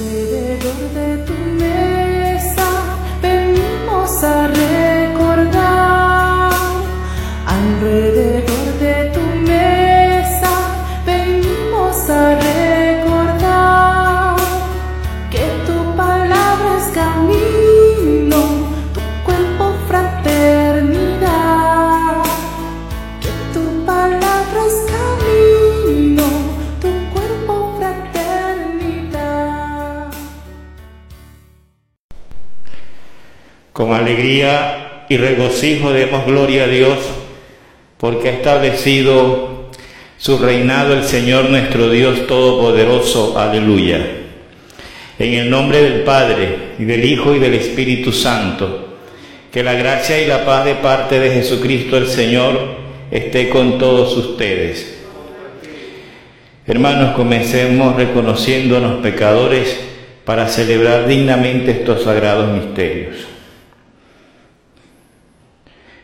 good. Con alegría y regocijo demos gloria a Dios porque ha establecido su reinado el Señor nuestro Dios Todopoderoso. Aleluya. En el nombre del Padre y del Hijo y del Espíritu Santo, que la gracia y la paz de parte de Jesucristo el Señor esté con todos ustedes. Hermanos, comencemos reconociéndonos pecadores para celebrar dignamente estos sagrados misterios.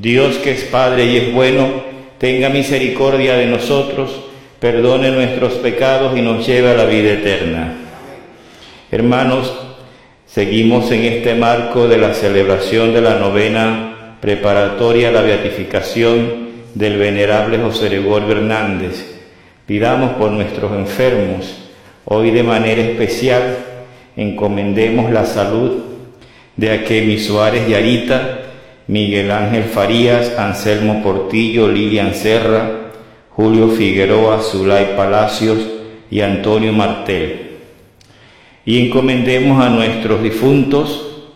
Dios que es Padre y es bueno, tenga misericordia de nosotros, perdone nuestros pecados y nos lleve a la vida eterna. Hermanos, seguimos en este marco de la celebración de la novena preparatoria a la beatificación del venerable José Gregorio Hernández. Pidamos por nuestros enfermos, hoy de manera especial encomendemos la salud de Akemi Suárez y Arita, Miguel Ángel Farías, Anselmo Portillo, Lilian Serra, Julio Figueroa, Zulay Palacios y Antonio Martel. Y encomendemos a nuestros difuntos,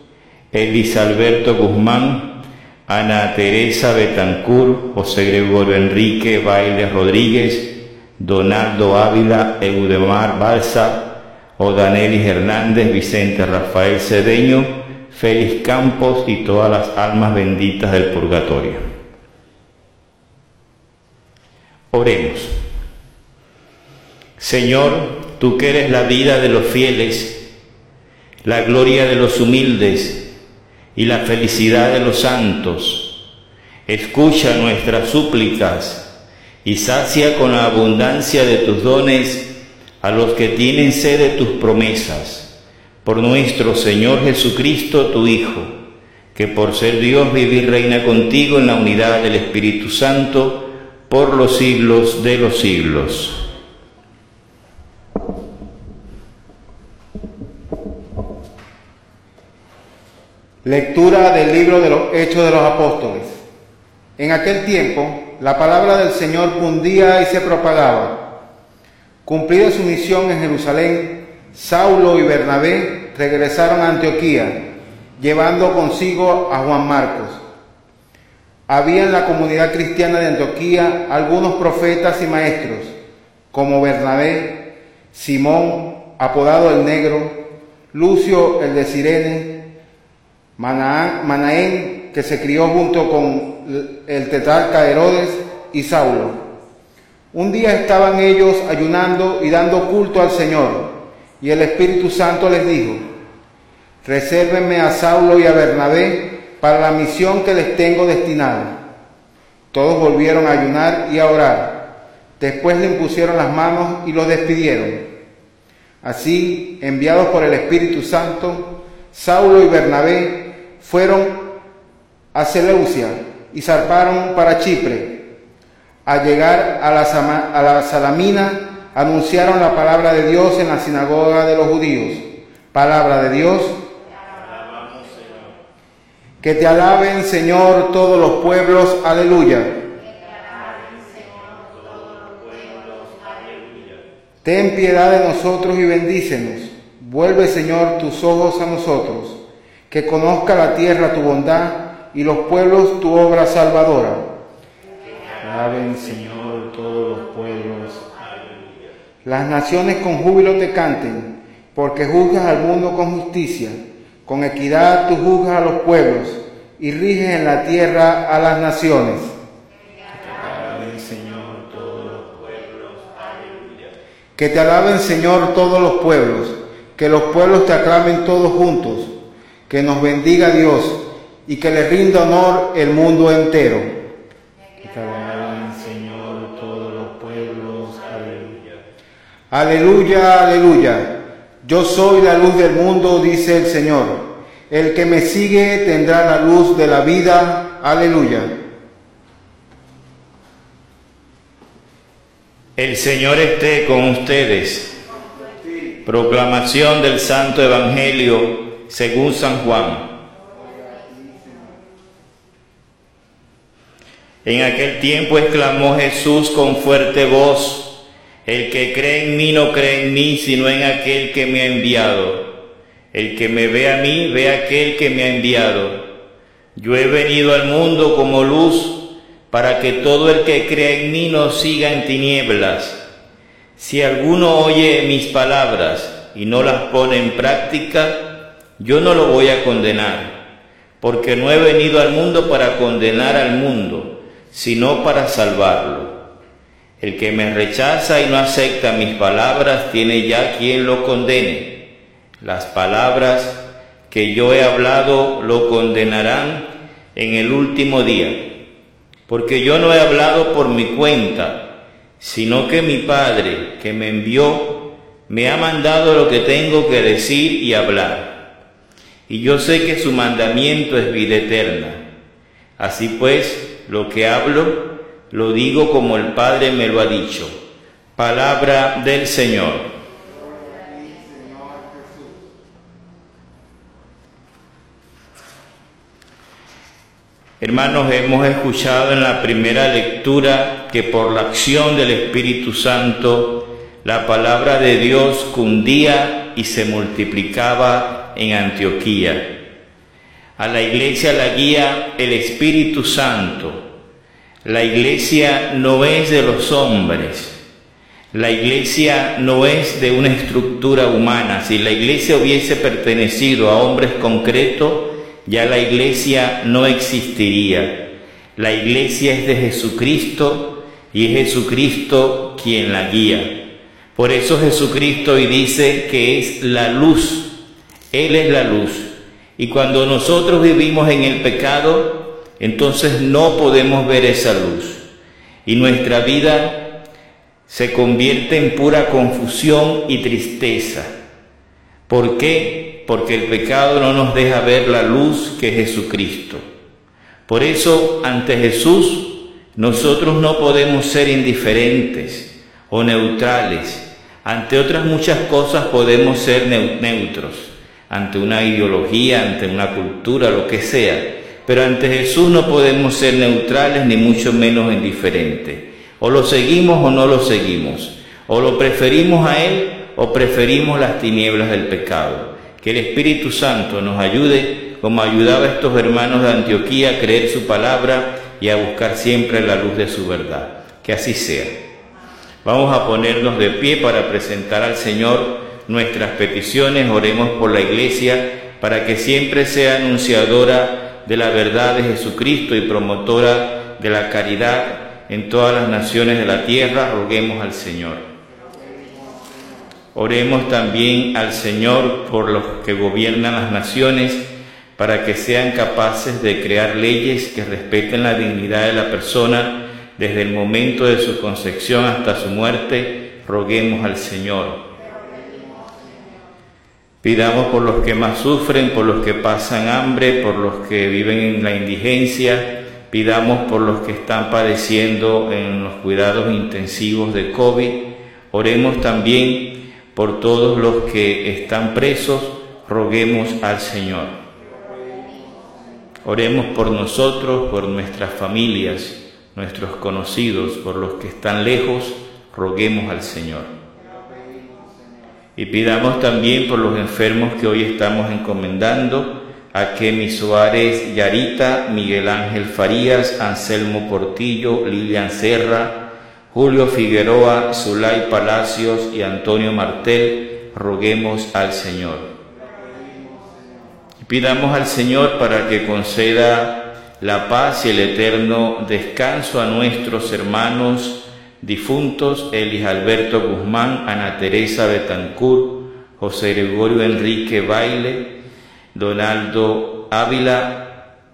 Elis Alberto Guzmán, Ana Teresa Betancur, José Gregorio Enrique Baile Rodríguez, Donaldo Ávila, Eudemar Balsa, Odanelis Hernández, Vicente Rafael Cedeño, Félix Campos y todas las almas benditas del purgatorio. Oremos. Señor, tú que eres la vida de los fieles, la gloria de los humildes y la felicidad de los santos, escucha nuestras súplicas y sacia con la abundancia de tus dones a los que tienen sed de tus promesas por nuestro Señor Jesucristo, tu Hijo, que por ser Dios vive y reina contigo en la unidad del Espíritu Santo por los siglos de los siglos. Lectura del libro de los Hechos de los Apóstoles. En aquel tiempo, la palabra del Señor cundía y se propagaba. Cumplida su misión en Jerusalén, Saulo y Bernabé regresaron a Antioquía, llevando consigo a Juan Marcos. Había en la comunidad cristiana de Antioquía algunos profetas y maestros, como Bernabé, Simón, apodado el Negro, Lucio el de Sirene, Manaén, que se crió junto con el tetrarca Herodes, y Saulo. Un día estaban ellos ayunando y dando culto al Señor, y el Espíritu Santo les dijo, resérvenme a Saulo y a Bernabé para la misión que les tengo destinada. Todos volvieron a ayunar y a orar. Después le impusieron las manos y los despidieron. Así, enviados por el Espíritu Santo, Saulo y Bernabé fueron a Seleucia y zarparon para Chipre. Al llegar a la, a la Salamina, anunciaron la palabra de Dios en la sinagoga de los judíos. Palabra de Dios. Que te alaben, Señor, todos los pueblos. Aleluya. Ten piedad de nosotros y bendícenos. Vuelve, Señor, tus ojos a nosotros. Que conozca la tierra tu bondad y los pueblos tu obra salvadora. Alaben, Señor. Las naciones con júbilo te canten porque juzgas al mundo con justicia, con equidad tú juzgas a los pueblos y riges en la tierra a las naciones. Que te alaben, Señor, todos los pueblos, que los pueblos te aclamen todos juntos, que nos bendiga Dios y que le rinda honor el mundo entero. Aleluya. Aleluya. Yo soy la luz del mundo, dice el Señor. El que me sigue tendrá la luz de la vida. Aleluya. El Señor esté con ustedes. Proclamación del Santo Evangelio según San Juan. En aquel tiempo exclamó Jesús con fuerte voz, El que cree en mí no cree en mí, sino en aquel que me ha enviado. El que me ve a mí, ve a aquel que me ha enviado. Yo he venido al mundo como luz para que todo el que cree en mí no siga en tinieblas. Si alguno oye mis palabras y no las pone en práctica, yo no lo voy a condenar, porque no he venido al mundo para condenar al mundo, sino para salvarlo. El que me rechaza y no acepta mis palabras tiene ya quien lo condene. Las palabras que yo he hablado lo condenarán en el último día porque yo no he hablado por mi cuenta, sino que mi Padre que me envió me ha mandado lo que tengo que decir y hablar. Y yo sé que su mandamiento es vida eterna. Así pues, lo que hablo, lo digo como el Padre me lo ha dicho. Palabra del Señor. Hermanos, hemos escuchado en la primera lectura que por la acción del Espíritu Santo la palabra de Dios cundía y se multiplicaba en Antioquía. A la iglesia la guía el Espíritu Santo. La iglesia no es de los hombres. La iglesia no es de una estructura humana. Si la iglesia hubiese pertenecido a hombres concretos, ya la iglesia no existiría. La iglesia es de Jesucristo y es Jesucristo quien la guía. Por eso Jesucristo hoy dice que es la luz. Él es la luz. Y cuando nosotros vivimos en el pecado, entonces no podemos ver esa luz. Y nuestra vida se convierte en pura confusión y tristeza. ¿Por qué? porque el pecado no nos deja ver la luz que es Jesucristo. Por eso, ante Jesús, nosotros no podemos ser indiferentes o neutrales. Ante otras muchas cosas podemos ser neutros, ante una ideología, ante una cultura, lo que sea. Pero ante Jesús no podemos ser neutrales ni mucho menos indiferentes. O lo seguimos o no lo seguimos. O lo preferimos a Él o preferimos las tinieblas del pecado. Que el Espíritu Santo nos ayude, como ayudaba a estos hermanos de Antioquía, a creer su palabra y a buscar siempre la luz de su verdad. Que así sea. Vamos a ponernos de pie para presentar al Señor nuestras peticiones. Oremos por la Iglesia para que siempre sea anunciadora de la verdad de Jesucristo y promotora de la caridad en todas las naciones de la tierra. Roguemos al Señor. Oremos también al Señor por los que gobiernan las naciones para que sean capaces de crear leyes que respeten la dignidad de la persona desde el momento de su concepción hasta su muerte. Roguemos al Señor. Pidamos por los que más sufren, por los que pasan hambre, por los que viven en la indigencia. Pidamos por los que están padeciendo en los cuidados intensivos de COVID. Oremos también por todos los que están presos, roguemos al Señor. Oremos por nosotros, por nuestras familias, nuestros conocidos, por los que están lejos, roguemos al Señor. Y pidamos también por los enfermos que hoy estamos encomendando, a Kemi Suárez, Yarita, Miguel Ángel Farías, Anselmo Portillo, Lilian Serra, Julio Figueroa, Zulay Palacios y Antonio Martel, roguemos al Señor. Pidamos al Señor para que conceda la paz y el eterno descanso a nuestros hermanos difuntos Elis Alberto Guzmán, Ana Teresa Betancourt, José Gregorio Enrique Baile, Donaldo Ávila,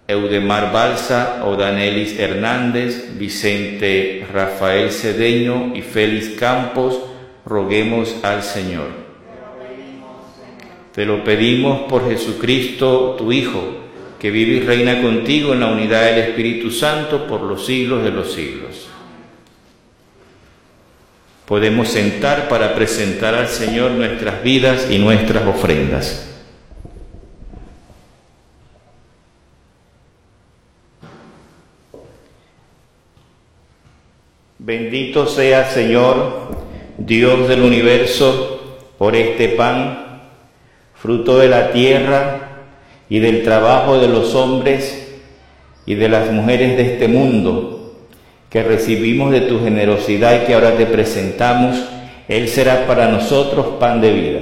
Eudemar Balsa, Odanelis Hernández, Vicente Rafael Cedeño y Félix Campos, roguemos al Señor. Te lo pedimos por Jesucristo, tu Hijo, que vive y reina contigo en la unidad del Espíritu Santo por los siglos de los siglos. Podemos sentar para presentar al Señor nuestras vidas y nuestras ofrendas. Bendito sea Señor, Dios del universo, por este pan, fruto de la tierra y del trabajo de los hombres y de las mujeres de este mundo, que recibimos de tu generosidad y que ahora te presentamos, Él será para nosotros pan de vida.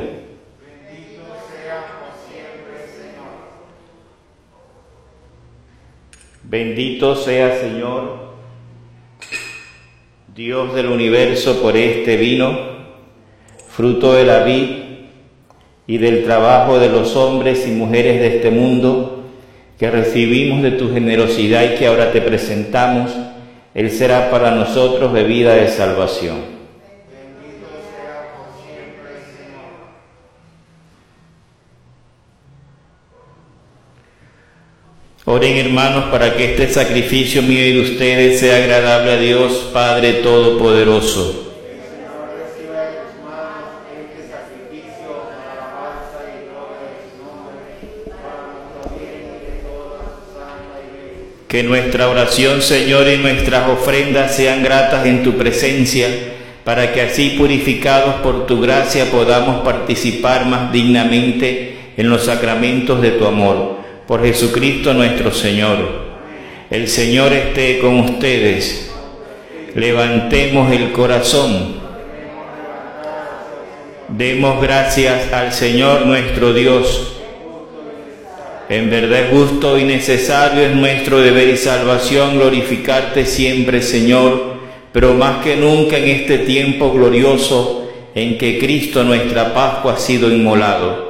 Bendito sea Señor Dios del universo, por este vino, fruto de la vid y del trabajo de los hombres y mujeres de este mundo, que recibimos de tu generosidad y que ahora te presentamos, Él será para nosotros bebida de salvación. Oren hermanos para que este sacrificio mío y de ustedes sea agradable a Dios Padre Todopoderoso. Que nuestra oración, Señor, y nuestras ofrendas sean gratas en tu presencia, para que así purificados por tu gracia podamos participar más dignamente en los sacramentos de tu amor por Jesucristo nuestro Señor. El Señor esté con ustedes. Levantemos el corazón. Demos gracias al Señor nuestro Dios. En verdad justo y necesario, es nuestro deber y salvación glorificarte siempre, Señor, pero más que nunca en este tiempo glorioso en que Cristo nuestra Pascua ha sido inmolado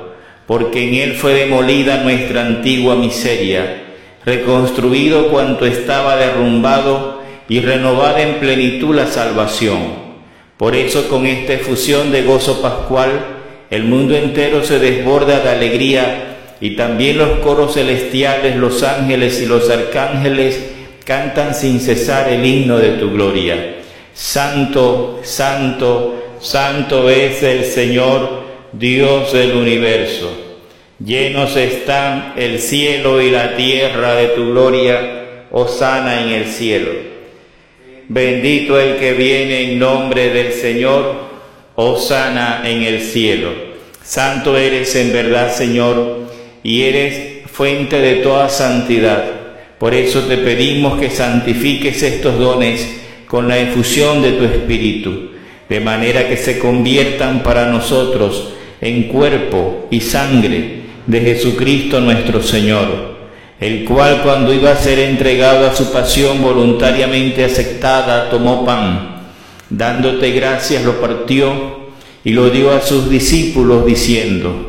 porque en él fue demolida nuestra antigua miseria, reconstruido cuanto estaba derrumbado y renovada en plenitud la salvación. Por eso con esta efusión de gozo pascual, el mundo entero se desborda de alegría y también los coros celestiales, los ángeles y los arcángeles cantan sin cesar el himno de tu gloria. Santo, santo, santo es el Señor Dios del universo. Llenos están el cielo y la tierra de tu gloria, sana en el cielo. Bendito el que viene en nombre del Señor, sana en el cielo. Santo eres en verdad, Señor, y eres fuente de toda santidad. Por eso te pedimos que santifiques estos dones con la infusión de tu Espíritu, de manera que se conviertan para nosotros en cuerpo y sangre de Jesucristo nuestro Señor, el cual cuando iba a ser entregado a su pasión voluntariamente aceptada, tomó pan, dándote gracias lo partió y lo dio a sus discípulos diciendo,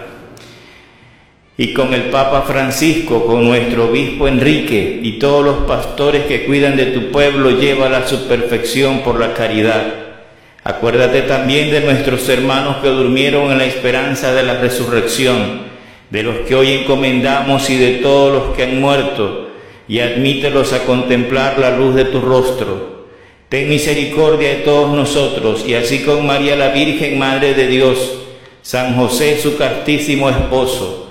y con el Papa Francisco, con nuestro obispo Enrique y todos los pastores que cuidan de tu pueblo, llévala a su perfección por la caridad. Acuérdate también de nuestros hermanos que durmieron en la esperanza de la resurrección, de los que hoy encomendamos y de todos los que han muerto, y admítelos a contemplar la luz de tu rostro. Ten misericordia de todos nosotros, y así con María la Virgen, Madre de Dios, San José, su castísimo esposo,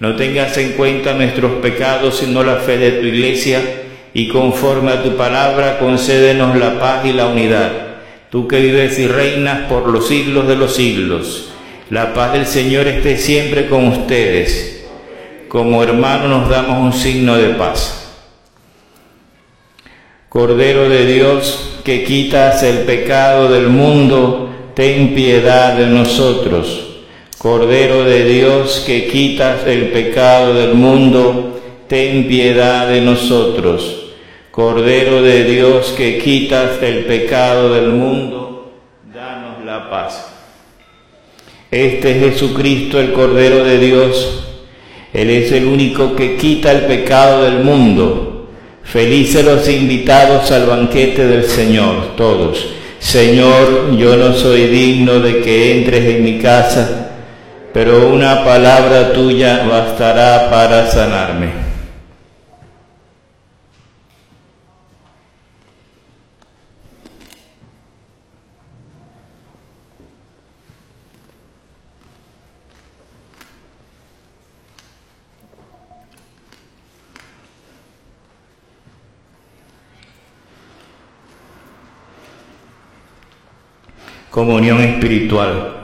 No tengas en cuenta nuestros pecados, sino la fe de tu iglesia, y conforme a tu palabra, concédenos la paz y la unidad. Tú que vives y reinas por los siglos de los siglos. La paz del Señor esté siempre con ustedes. Como hermanos nos damos un signo de paz. Cordero de Dios, que quitas el pecado del mundo, ten piedad de nosotros. Cordero de Dios que quitas el pecado del mundo, ten piedad de nosotros. Cordero de Dios que quitas el pecado del mundo, danos la paz. Este es Jesucristo, el Cordero de Dios. Él es el único que quita el pecado del mundo. Felices los invitados al banquete del Señor, todos. Señor, yo no soy digno de que entres en mi casa pero una palabra tuya bastará para sanarme. Comunión espiritual.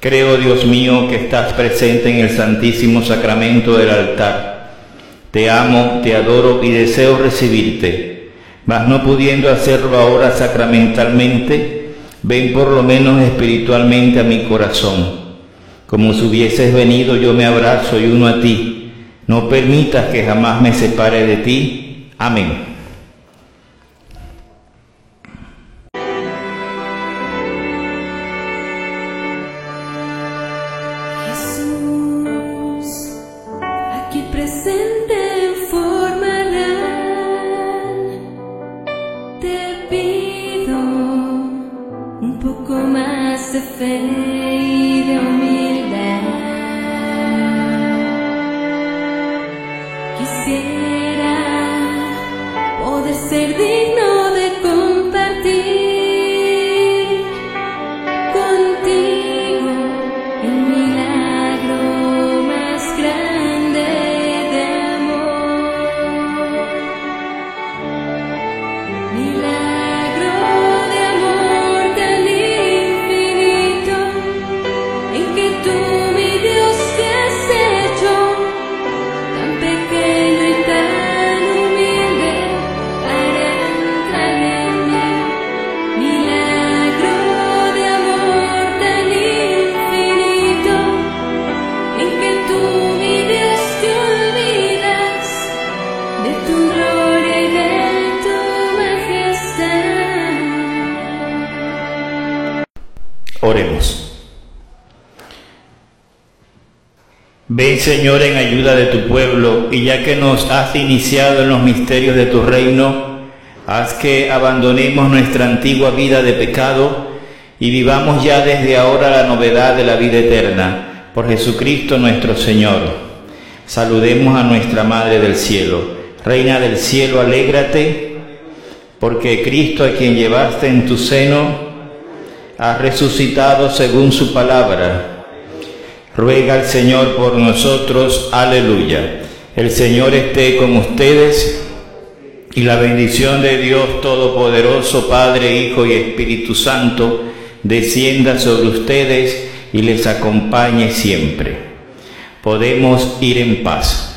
Creo, Dios mío, que estás presente en el Santísimo Sacramento del altar. Te amo, te adoro y deseo recibirte, mas no pudiendo hacerlo ahora sacramentalmente, ven por lo menos espiritualmente a mi corazón. Como si hubieses venido, yo me abrazo y uno a ti. No permitas que jamás me separe de ti. Amén. Señor en ayuda de tu pueblo y ya que nos has iniciado en los misterios de tu reino, haz que abandonemos nuestra antigua vida de pecado y vivamos ya desde ahora la novedad de la vida eterna. Por Jesucristo nuestro Señor. Saludemos a nuestra Madre del Cielo. Reina del Cielo, alégrate, porque Cristo a quien llevaste en tu seno, ha resucitado según su palabra Ruega al Señor por nosotros. Aleluya. El Señor esté con ustedes y la bendición de Dios Todopoderoso, Padre, Hijo y Espíritu Santo, descienda sobre ustedes y les acompañe siempre. Podemos ir en paz.